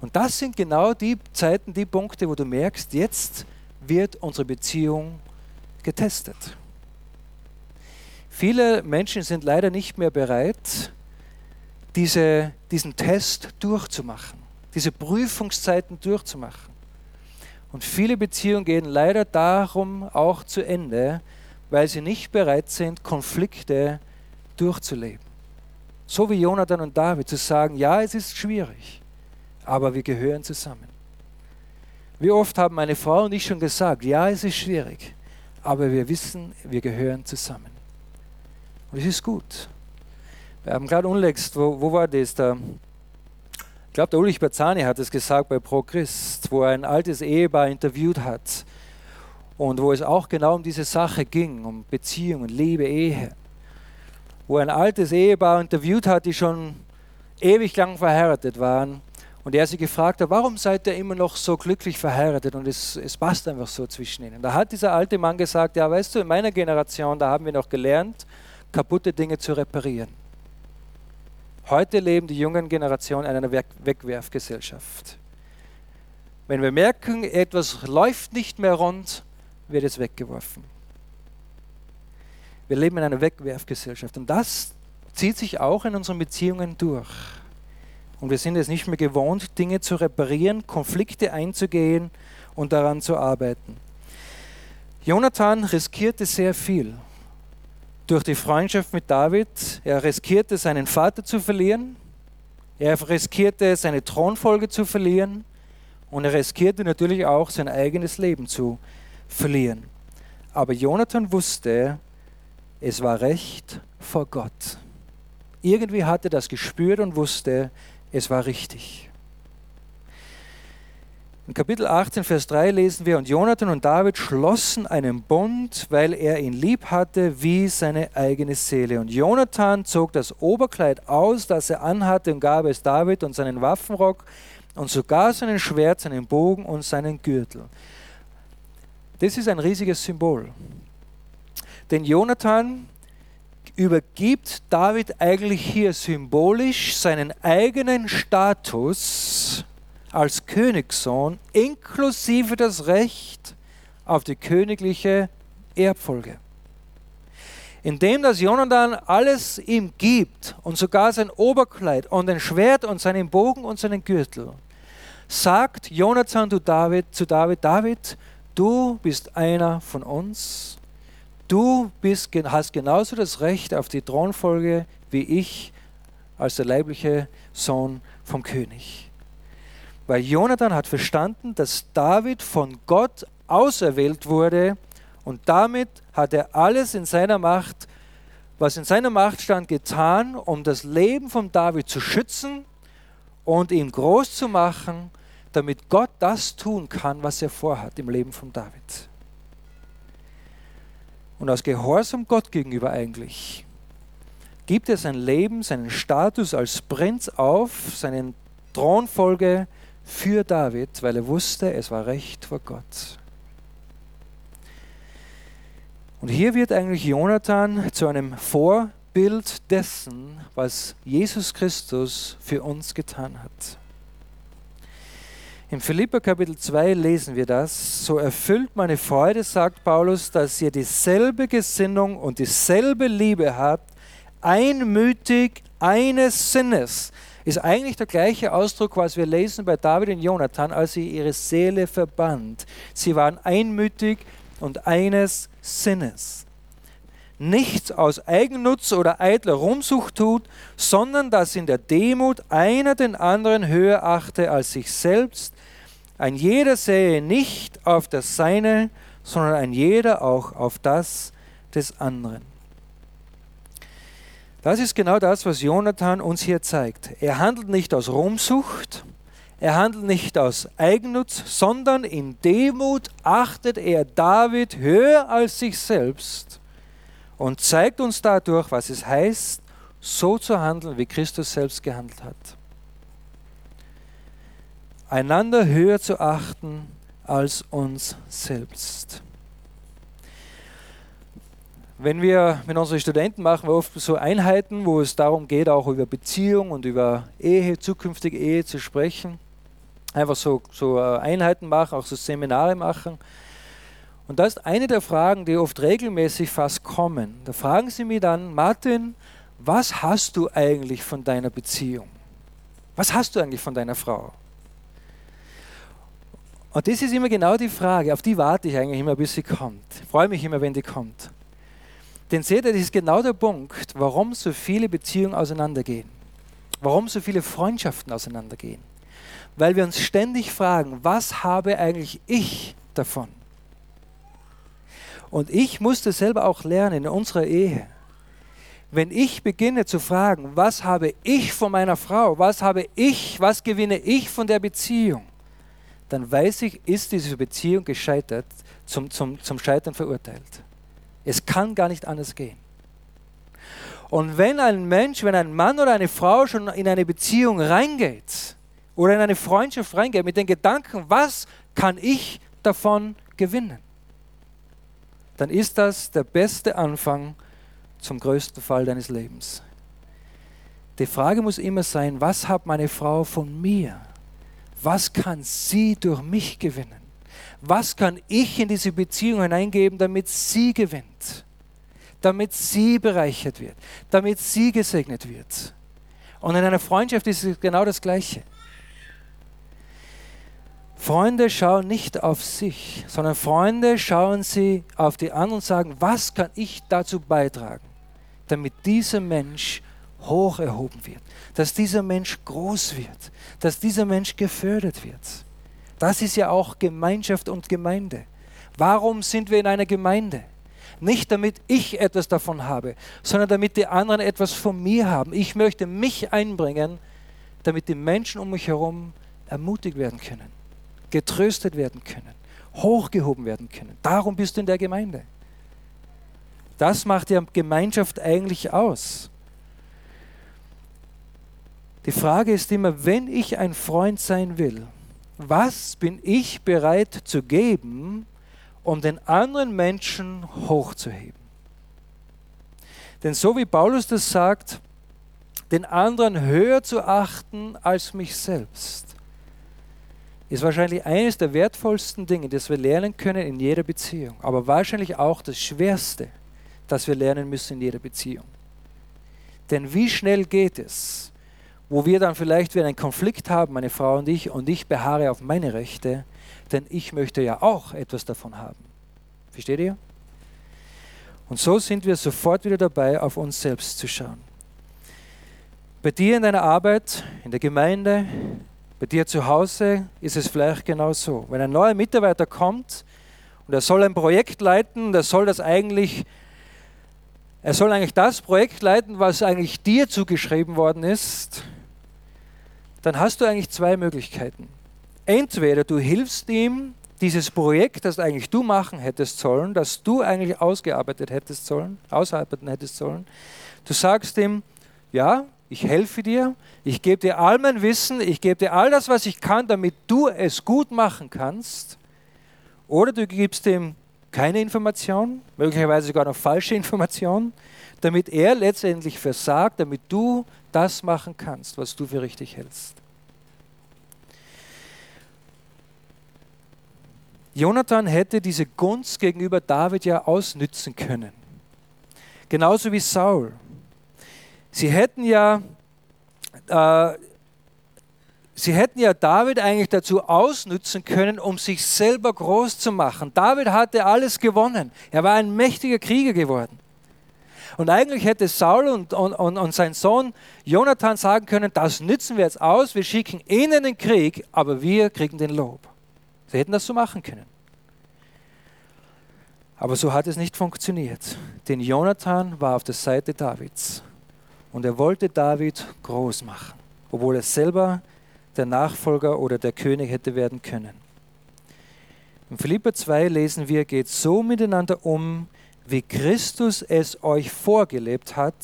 Und das sind genau die Zeiten, die Punkte, wo du merkst, jetzt wird unsere Beziehung getestet. Viele Menschen sind leider nicht mehr bereit, diese, diesen Test durchzumachen diese Prüfungszeiten durchzumachen. Und viele Beziehungen gehen leider darum auch zu Ende, weil sie nicht bereit sind, Konflikte durchzuleben. So wie Jonathan und David zu sagen, ja, es ist schwierig, aber wir gehören zusammen. Wie oft haben meine Frau und ich schon gesagt, ja, es ist schwierig, aber wir wissen, wir gehören zusammen. Und es ist gut. Wir haben gerade unlängst, wo, wo war das? Da, ich glaube, der Ulrich Berzani hat es gesagt bei Pro Christ, wo er ein altes Ehepaar interviewt hat und wo es auch genau um diese Sache ging, um Beziehungen, Liebe, Ehe. Wo er ein altes Ehepaar interviewt hat, die schon ewig lang verheiratet waren und er sie gefragt hat, warum seid ihr immer noch so glücklich verheiratet und es, es passt einfach so zwischen ihnen. Da hat dieser alte Mann gesagt, ja weißt du, in meiner Generation, da haben wir noch gelernt, kaputte Dinge zu reparieren. Heute leben die jungen Generationen in einer Wegwerfgesellschaft. Wenn wir merken, etwas läuft nicht mehr rund, wird es weggeworfen. Wir leben in einer Wegwerfgesellschaft und das zieht sich auch in unseren Beziehungen durch. Und wir sind es nicht mehr gewohnt, Dinge zu reparieren, Konflikte einzugehen und daran zu arbeiten. Jonathan riskierte sehr viel durch die Freundschaft mit David. Er riskierte seinen Vater zu verlieren. Er riskierte seine Thronfolge zu verlieren. Und er riskierte natürlich auch sein eigenes Leben zu verlieren. Aber Jonathan wusste, es war recht vor Gott. Irgendwie hatte er das gespürt und wusste, es war richtig. In Kapitel 18, Vers 3 lesen wir, und Jonathan und David schlossen einen Bund, weil er ihn lieb hatte wie seine eigene Seele. Und Jonathan zog das Oberkleid aus, das er anhatte, und gab es David und seinen Waffenrock und sogar seinen Schwert, seinen Bogen und seinen Gürtel. Das ist ein riesiges Symbol. Denn Jonathan übergibt David eigentlich hier symbolisch seinen eigenen Status als Königssohn inklusive das Recht auf die königliche Erbfolge. Indem das Jonathan alles ihm gibt und sogar sein Oberkleid und ein Schwert und seinen Bogen und seinen Gürtel, sagt Jonathan zu David, zu David, David, du bist einer von uns Du bist, hast genauso das Recht auf die Thronfolge wie ich als der leibliche Sohn vom König. Weil Jonathan hat verstanden, dass David von Gott auserwählt wurde und damit hat er alles in seiner Macht, was in seiner Macht stand, getan, um das Leben von David zu schützen und ihn groß zu machen, damit Gott das tun kann, was er vorhat im Leben von David und aus Gehorsam Gott gegenüber eigentlich gibt er sein Leben, seinen Status als Prinz auf, seine Thronfolge für David, weil er wusste, es war recht vor Gott. Und hier wird eigentlich Jonathan zu einem Vorbild dessen, was Jesus Christus für uns getan hat. Im Philipper Kapitel 2 lesen wir das. So erfüllt meine Freude, sagt Paulus, dass ihr dieselbe Gesinnung und dieselbe Liebe habt, einmütig eines Sinnes. Ist eigentlich der gleiche Ausdruck, was wir lesen bei David und Jonathan, als sie ihre Seele verband. Sie waren einmütig und eines Sinnes. Nichts aus Eigennutz oder eitler Rumsucht tut, sondern dass in der Demut einer den anderen höher achte als sich selbst ein jeder sähe nicht auf das Seine, sondern ein jeder auch auf das des anderen. Das ist genau das, was Jonathan uns hier zeigt. Er handelt nicht aus Ruhmsucht, er handelt nicht aus Eigennutz, sondern in Demut achtet er David höher als sich selbst und zeigt uns dadurch, was es heißt, so zu handeln, wie Christus selbst gehandelt hat einander höher zu achten als uns selbst. Wenn wir mit unseren Studenten machen wir oft so Einheiten, wo es darum geht, auch über Beziehung und über Ehe, zukünftige Ehe zu sprechen. Einfach so, so äh, Einheiten machen, auch so Seminare machen. Und das ist eine der Fragen, die oft regelmäßig fast kommen. Da fragen sie mich dann, Martin, was hast du eigentlich von deiner Beziehung? Was hast du eigentlich von deiner Frau? Und das ist immer genau die Frage, auf die warte ich eigentlich immer, bis sie kommt. Ich freue mich immer, wenn die kommt. Denn seht ihr, das ist genau der Punkt, warum so viele Beziehungen auseinandergehen. Warum so viele Freundschaften auseinandergehen. Weil wir uns ständig fragen, was habe eigentlich ich davon? Und ich musste selber auch lernen in unserer Ehe. Wenn ich beginne zu fragen, was habe ich von meiner Frau, was habe ich, was gewinne ich von der Beziehung, dann weiß ich, ist diese Beziehung gescheitert, zum, zum, zum Scheitern verurteilt. Es kann gar nicht anders gehen. Und wenn ein Mensch, wenn ein Mann oder eine Frau schon in eine Beziehung reingeht oder in eine Freundschaft reingeht mit den Gedanken, was kann ich davon gewinnen, dann ist das der beste Anfang zum größten Fall deines Lebens. Die Frage muss immer sein, was hat meine Frau von mir? Was kann sie durch mich gewinnen? Was kann ich in diese Beziehung hineingeben, damit sie gewinnt? Damit sie bereichert wird, damit sie gesegnet wird. Und in einer Freundschaft ist es genau das Gleiche. Freunde schauen nicht auf sich, sondern Freunde schauen sie auf die anderen und sagen, was kann ich dazu beitragen, damit dieser Mensch hoch erhoben wird, dass dieser Mensch groß wird, dass dieser Mensch gefördert wird. Das ist ja auch Gemeinschaft und Gemeinde. Warum sind wir in einer Gemeinde? Nicht damit ich etwas davon habe, sondern damit die anderen etwas von mir haben. Ich möchte mich einbringen, damit die Menschen um mich herum ermutigt werden können, getröstet werden können, hochgehoben werden können. Darum bist du in der Gemeinde. Das macht ja Gemeinschaft eigentlich aus. Die Frage ist immer, wenn ich ein Freund sein will, was bin ich bereit zu geben, um den anderen Menschen hochzuheben? Denn so wie Paulus das sagt, den anderen höher zu achten als mich selbst, ist wahrscheinlich eines der wertvollsten Dinge, das wir lernen können in jeder Beziehung, aber wahrscheinlich auch das Schwerste, das wir lernen müssen in jeder Beziehung. Denn wie schnell geht es, wo wir dann vielleicht wieder einen Konflikt haben, meine Frau und ich, und ich beharre auf meine Rechte, denn ich möchte ja auch etwas davon haben. Versteht ihr? Und so sind wir sofort wieder dabei, auf uns selbst zu schauen. Bei dir in deiner Arbeit, in der Gemeinde, bei dir zu Hause ist es vielleicht genau so. Wenn ein neuer Mitarbeiter kommt und er soll ein Projekt leiten, der soll das eigentlich er soll eigentlich das Projekt leiten, was eigentlich dir zugeschrieben worden ist dann hast du eigentlich zwei Möglichkeiten. Entweder du hilfst ihm, dieses Projekt, das eigentlich du machen hättest sollen, das du eigentlich ausgearbeitet hättest sollen, ausarbeiten hättest sollen. Du sagst ihm, ja, ich helfe dir, ich gebe dir all mein Wissen, ich gebe dir all das, was ich kann, damit du es gut machen kannst. Oder du gibst ihm keine Information, möglicherweise sogar noch falsche Information, damit er letztendlich versagt, damit du das machen kannst, was du für richtig hältst. Jonathan hätte diese Gunst gegenüber David ja ausnützen können. Genauso wie Saul. Sie hätten ja, äh, sie hätten ja David eigentlich dazu ausnützen können, um sich selber groß zu machen. David hatte alles gewonnen. Er war ein mächtiger Krieger geworden. Und eigentlich hätte Saul und, und, und, und sein Sohn Jonathan sagen können, das nützen wir jetzt aus, wir schicken ihn in den Krieg, aber wir kriegen den Lob. Sie hätten das so machen können. Aber so hat es nicht funktioniert. Denn Jonathan war auf der Seite Davids. Und er wollte David groß machen, obwohl er selber der Nachfolger oder der König hätte werden können. In Philippa 2 lesen wir, geht so miteinander um, wie Christus es euch vorgelebt hat.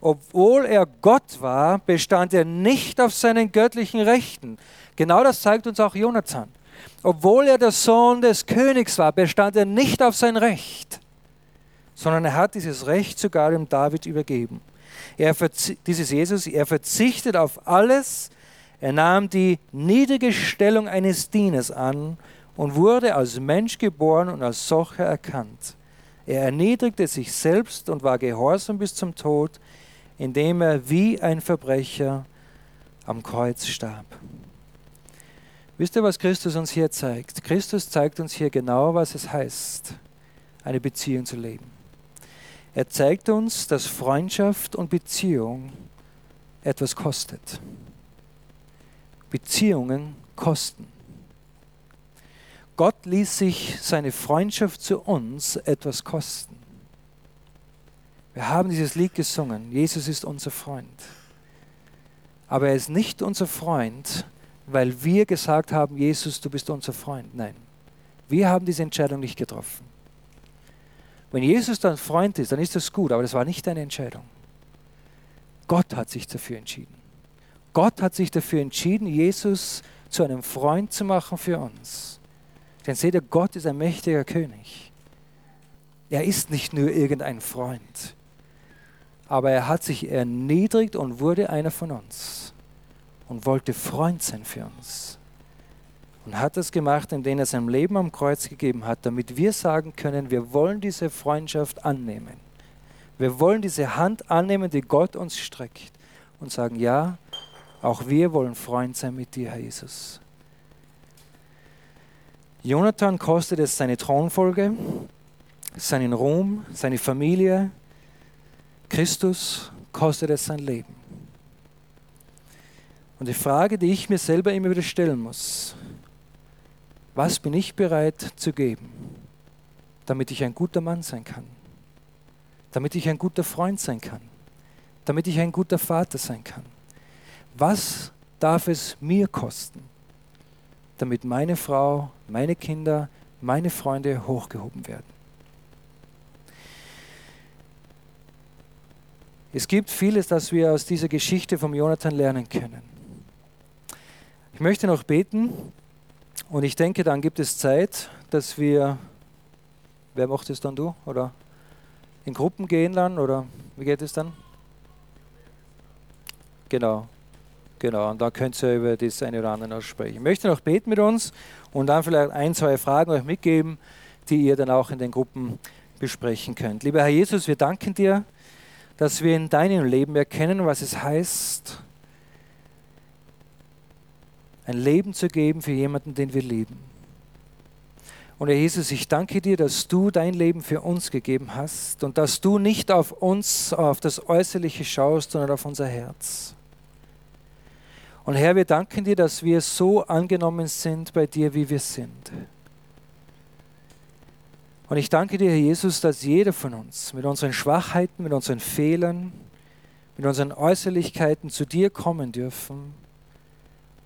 Obwohl er Gott war, bestand er nicht auf seinen göttlichen Rechten. Genau das zeigt uns auch Jonathan. Obwohl er der Sohn des Königs war, bestand er nicht auf sein Recht, sondern er hat dieses Recht sogar dem David übergeben. Er dieses Jesus, er verzichtet auf alles, er nahm die niedrige Stellung eines Dieners an und wurde als Mensch geboren und als solcher erkannt. Er erniedrigte sich selbst und war gehorsam bis zum Tod, indem er wie ein Verbrecher am Kreuz starb. Wisst ihr, was Christus uns hier zeigt? Christus zeigt uns hier genau, was es heißt, eine Beziehung zu leben. Er zeigt uns, dass Freundschaft und Beziehung etwas kostet. Beziehungen kosten. Gott ließ sich seine Freundschaft zu uns etwas kosten. Wir haben dieses Lied gesungen, Jesus ist unser Freund. Aber er ist nicht unser Freund, weil wir gesagt haben, Jesus, du bist unser Freund. Nein, wir haben diese Entscheidung nicht getroffen. Wenn Jesus dein Freund ist, dann ist das gut, aber das war nicht deine Entscheidung. Gott hat sich dafür entschieden. Gott hat sich dafür entschieden, Jesus zu einem Freund zu machen für uns. Denn seht ihr, Gott ist ein mächtiger König. Er ist nicht nur irgendein Freund, aber er hat sich erniedrigt und wurde einer von uns und wollte Freund sein für uns. Und hat das gemacht, indem er sein Leben am Kreuz gegeben hat, damit wir sagen können, wir wollen diese Freundschaft annehmen. Wir wollen diese Hand annehmen, die Gott uns streckt und sagen, ja, auch wir wollen Freund sein mit dir, Herr Jesus. Jonathan kostet es seine Thronfolge, seinen Ruhm, seine Familie. Christus kostet es sein Leben. Und die Frage, die ich mir selber immer wieder stellen muss, was bin ich bereit zu geben, damit ich ein guter Mann sein kann, damit ich ein guter Freund sein kann, damit ich ein guter Vater sein kann? Was darf es mir kosten, damit meine Frau, meine Kinder, meine Freunde hochgehoben werden? Es gibt vieles, das wir aus dieser Geschichte vom Jonathan lernen können. Ich möchte noch beten und ich denke, dann gibt es Zeit, dass wir, wer macht es dann du? Oder in Gruppen gehen dann? Oder wie geht es dann? Genau, genau. Und da könnt ihr über das eine oder andere sprechen. Ich möchte noch beten mit uns und dann vielleicht ein, zwei Fragen euch mitgeben, die ihr dann auch in den Gruppen besprechen könnt. Lieber Herr Jesus, wir danken dir, dass wir in deinem Leben erkennen, was es heißt, ein Leben zu geben für jemanden, den wir lieben. Und Herr Jesus, ich danke dir, dass du dein Leben für uns gegeben hast und dass du nicht auf uns, auf das Äußerliche schaust, sondern auf unser Herz. Und Herr, wir danken dir, dass wir so angenommen sind bei dir, wie wir sind. Und ich danke dir, Herr Jesus, dass jeder von uns mit unseren Schwachheiten, mit unseren Fehlern, mit unseren Äußerlichkeiten zu dir kommen dürfen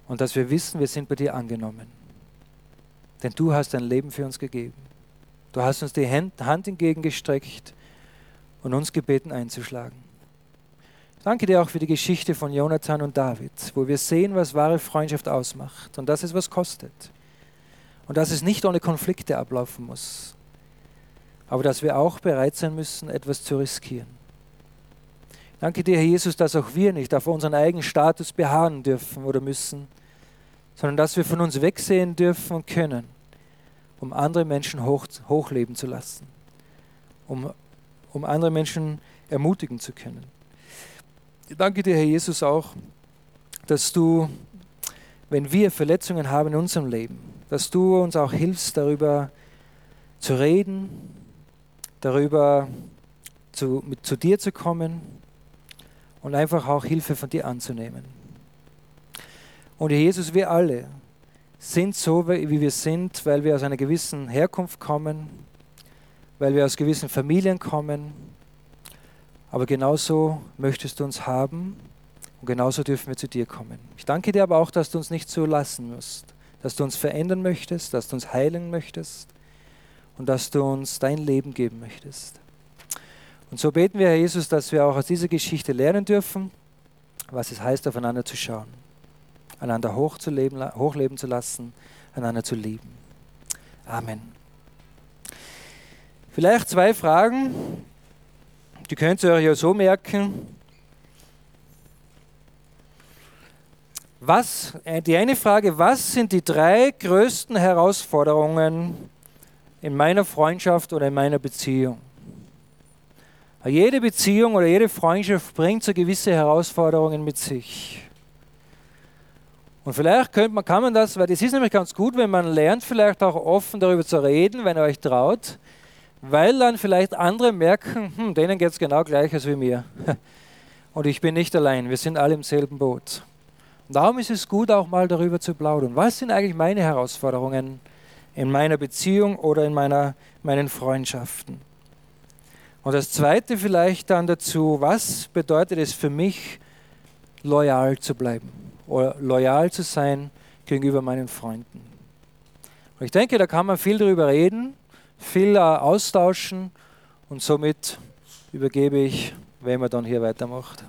und dass wir wissen, wir sind bei dir angenommen. Denn du hast dein Leben für uns gegeben. Du hast uns die Hand entgegengestreckt und uns gebeten einzuschlagen. Danke dir auch für die Geschichte von Jonathan und David, wo wir sehen, was wahre Freundschaft ausmacht und dass es was kostet. Und dass es nicht ohne Konflikte ablaufen muss, aber dass wir auch bereit sein müssen, etwas zu riskieren. Danke dir, Herr Jesus, dass auch wir nicht auf unseren eigenen Status beharren dürfen oder müssen, sondern dass wir von uns wegsehen dürfen und können, um andere Menschen hoch, hochleben zu lassen, um, um andere Menschen ermutigen zu können. Ich danke dir, Herr Jesus, auch, dass du, wenn wir Verletzungen haben in unserem Leben, dass du uns auch hilfst, darüber zu reden, darüber zu, mit, zu dir zu kommen und einfach auch Hilfe von dir anzunehmen. Und Jesus, wir alle sind so, wie wir sind, weil wir aus einer gewissen Herkunft kommen, weil wir aus gewissen Familien kommen. Aber genauso möchtest du uns haben und genauso dürfen wir zu dir kommen. Ich danke dir aber auch, dass du uns nicht so lassen musst, dass du uns verändern möchtest, dass du uns heilen möchtest und dass du uns dein Leben geben möchtest. Und so beten wir, Herr Jesus, dass wir auch aus dieser Geschichte lernen dürfen, was es heißt, aufeinander zu schauen, einander hochzuleben, hochleben zu lassen, einander zu lieben. Amen. Vielleicht zwei Fragen, die könnt ihr euch ja so merken. Was, äh, die eine Frage, was sind die drei größten Herausforderungen in meiner Freundschaft oder in meiner Beziehung? Jede Beziehung oder jede Freundschaft bringt so gewisse Herausforderungen mit sich. Und vielleicht könnte man, kann man das, weil das ist nämlich ganz gut, wenn man lernt, vielleicht auch offen darüber zu reden, wenn ihr euch traut, weil dann vielleicht andere merken, hm, denen geht es genau gleich als wie mir. <laughs> Und ich bin nicht allein, wir sind alle im selben Boot. Und darum ist es gut, auch mal darüber zu plaudern. Was sind eigentlich meine Herausforderungen in meiner Beziehung oder in meiner, meinen Freundschaften? Und das Zweite vielleicht dann dazu, was bedeutet es für mich, loyal zu bleiben oder loyal zu sein gegenüber meinen Freunden? Und ich denke, da kann man viel darüber reden, viel austauschen und somit übergebe ich, wenn man dann hier weitermacht.